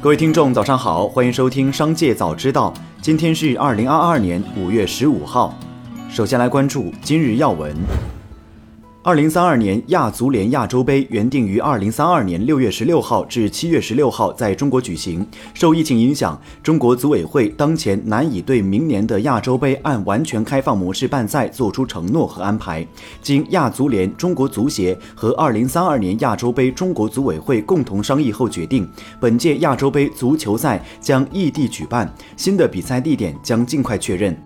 各位听众，早上好，欢迎收听《商界早知道》。今天是二零二二年五月十五号。首先来关注今日要闻。二零三二年亚足联亚洲杯原定于二零三二年六月十六号至七月十六号在中国举行。受疫情影响，中国组委会当前难以对明年的亚洲杯按完全开放模式办赛作出承诺和安排。经亚足联、中国足协和二零三二年亚洲杯中国组委会共同商议后决定，本届亚洲杯足球赛将异地举办，新的比赛地点将尽快确认。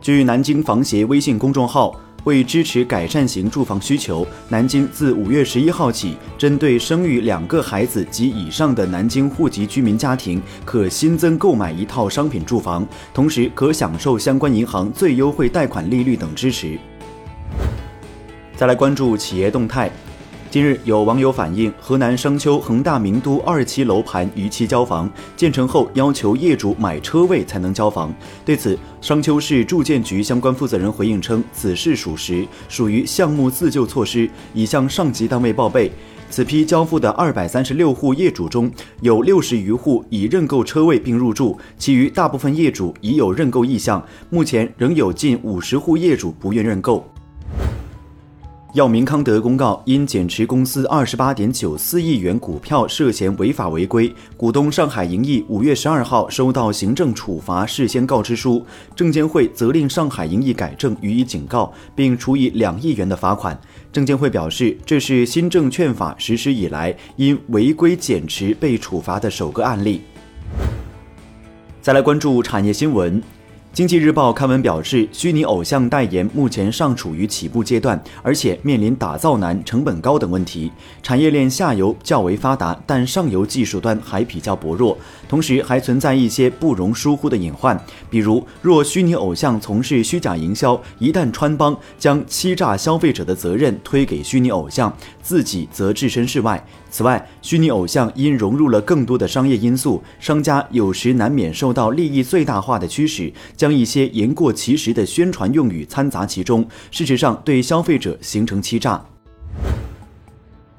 据南京房协微信公众号。为支持改善型住房需求，南京自五月十一号起，针对生育两个孩子及以上的南京户籍居民家庭，可新增购买一套商品住房，同时可享受相关银行最优惠贷款利率等支持。再来关注企业动态。近日，有网友反映，河南商丘恒大名都二期楼盘逾期交房，建成后要求业主买车位才能交房。对此，商丘市住建局相关负责人回应称，此事属实，属于项目自救措施，已向上级单位报备。此批交付的二百三十六户业主中，有六十余户已认购车位并入住，其余大部分业主已有认购意向，目前仍有近五十户业主不愿认购。药明康德公告，因减持公司二十八点九四亿元股票涉嫌违法违规，股东上海银翼五月十二号收到行政处罚事先告知书，证监会责令上海银翼改正，予以警告，并处以两亿元的罚款。证监会表示，这是新证券法实施以来因违规减持被处罚的首个案例。再来关注产业新闻。经济日报刊文表示，虚拟偶像代言目前尚处于起步阶段，而且面临打造难、成本高等问题。产业链下游较为发达，但上游技术端还比较薄弱，同时还存在一些不容疏忽的隐患，比如若虚拟偶像从事虚假营销，一旦穿帮，将欺诈消费者的责任推给虚拟偶像，自己则置身事外。此外，虚拟偶像因融入了更多的商业因素，商家有时难免受到利益最大化的驱使，将将一些言过其实的宣传用语掺杂其中，事实上对消费者形成欺诈。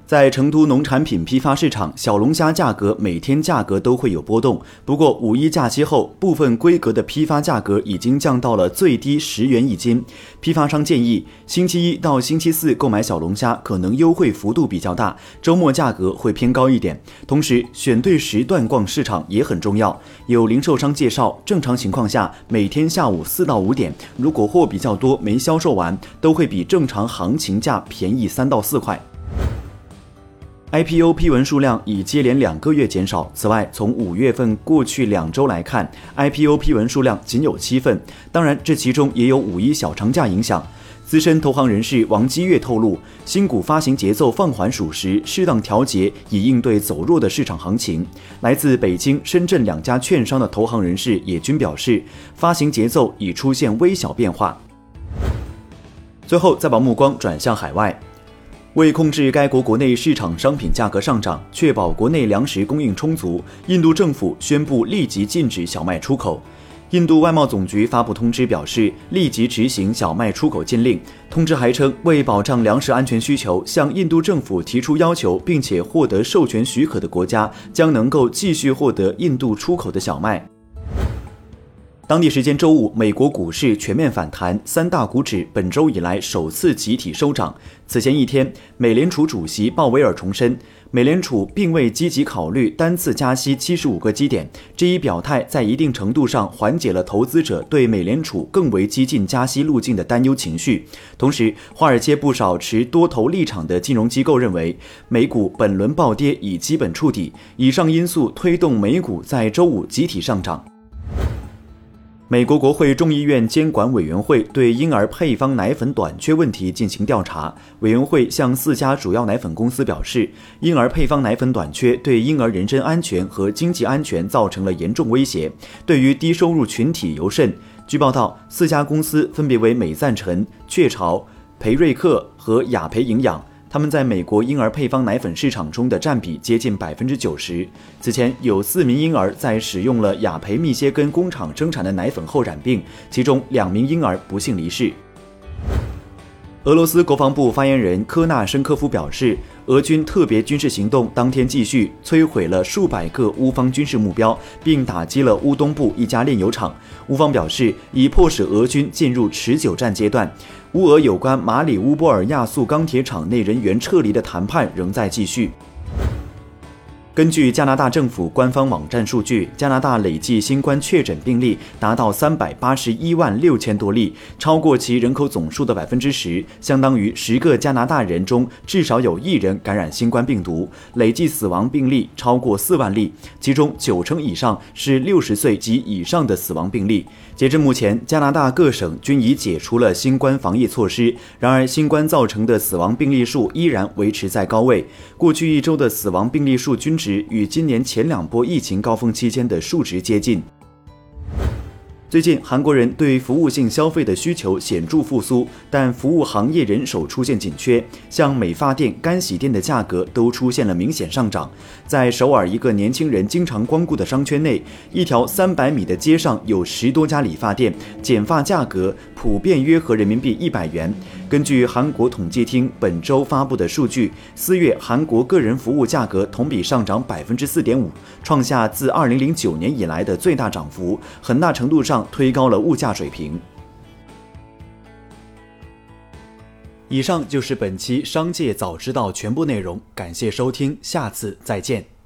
在成都农产品批发市场，小龙虾价格每天价格都会有波动。不过五一假期后，部分规格的批发价格已经降到了最低十元一斤。批发商建议，星期一到星期四购买小龙虾可能优惠幅度比较大，周末价格会偏高一点。同时，选对时段逛市场也很重要。有零售商介绍，正常情况下，每天下午四到五点，如果货比较多没销售完，都会比正常行情价便宜三到四块。IPO 批文数量已接连两个月减少。此外，从五月份过去两周来看，IPO 批文数量仅有七份。当然，这其中也有五一小长假影响。资深投行人士王基月透露，新股发行节奏放缓属实，适当调节以应对走弱的市场行情。来自北京、深圳两家券商的投行人士也均表示，发行节奏已出现微小变化。最后，再把目光转向海外。为控制该国国内市场商品价格上涨，确保国内粮食供应充足，印度政府宣布立即禁止小麦出口。印度外贸总局发布通知表示，立即执行小麦出口禁令。通知还称，为保障粮食安全需求，向印度政府提出要求并且获得授权许可的国家，将能够继续获得印度出口的小麦。当地时间周五，美国股市全面反弹，三大股指本周以来首次集体收涨。此前一天，美联储主席鲍威尔重申，美联储并未积极考虑单次加息七十五个基点。这一表态在一定程度上缓解了投资者对美联储更为激进加息路径的担忧情绪。同时，华尔街不少持多头立场的金融机构认为，美股本轮暴跌已基本触底。以上因素推动美股在周五集体上涨。美国国会众议院监管委员会对婴儿配方奶粉短缺问题进行调查。委员会向四家主要奶粉公司表示，婴儿配方奶粉短缺对婴儿人身安全和经济安全造成了严重威胁，对于低收入群体尤甚。据报道，四家公司分别为美赞臣、雀巢、培瑞克和雅培营养。他们在美国婴儿配方奶粉市场中的占比接近百分之九十。此前有四名婴儿在使用了雅培密歇根工厂生产的奶粉后染病，其中两名婴儿不幸离世。俄罗斯国防部发言人科纳申科夫表示，俄军特别军事行动当天继续，摧毁了数百个乌方军事目标，并打击了乌东部一家炼油厂。乌方表示，已迫使俄军进入持久战阶段。乌俄有关马里乌波尔亚速钢铁厂内人员撤离的谈判仍在继续。根据加拿大政府官方网站数据，加拿大累计新冠确诊病例达到三百八十一万六千多例，超过其人口总数的百分之十，相当于十个加拿大人中至少有一人感染新冠病毒。累计死亡病例超过四万例，其中九成以上是六十岁及以上的死亡病例。截至目前，加拿大各省均已解除了新冠防疫措施，然而新冠造成的死亡病例数依然维持在高位。过去一周的死亡病例数均值。与今年前两波疫情高峰期间的数值接近。最近，韩国人对服务性消费的需求显著复苏，但服务行业人手出现紧缺，像美发店、干洗店的价格都出现了明显上涨。在首尔一个年轻人经常光顾的商圈内，一条三百米的街上有十多家理发店，剪发价格普遍约合人民币一百元。根据韩国统计厅本周发布的数据，四月韩国个人服务价格同比上涨百分之四点五，创下自二零零九年以来的最大涨幅，很大程度上推高了物价水平。以上就是本期《商界早知道》全部内容，感谢收听，下次再见。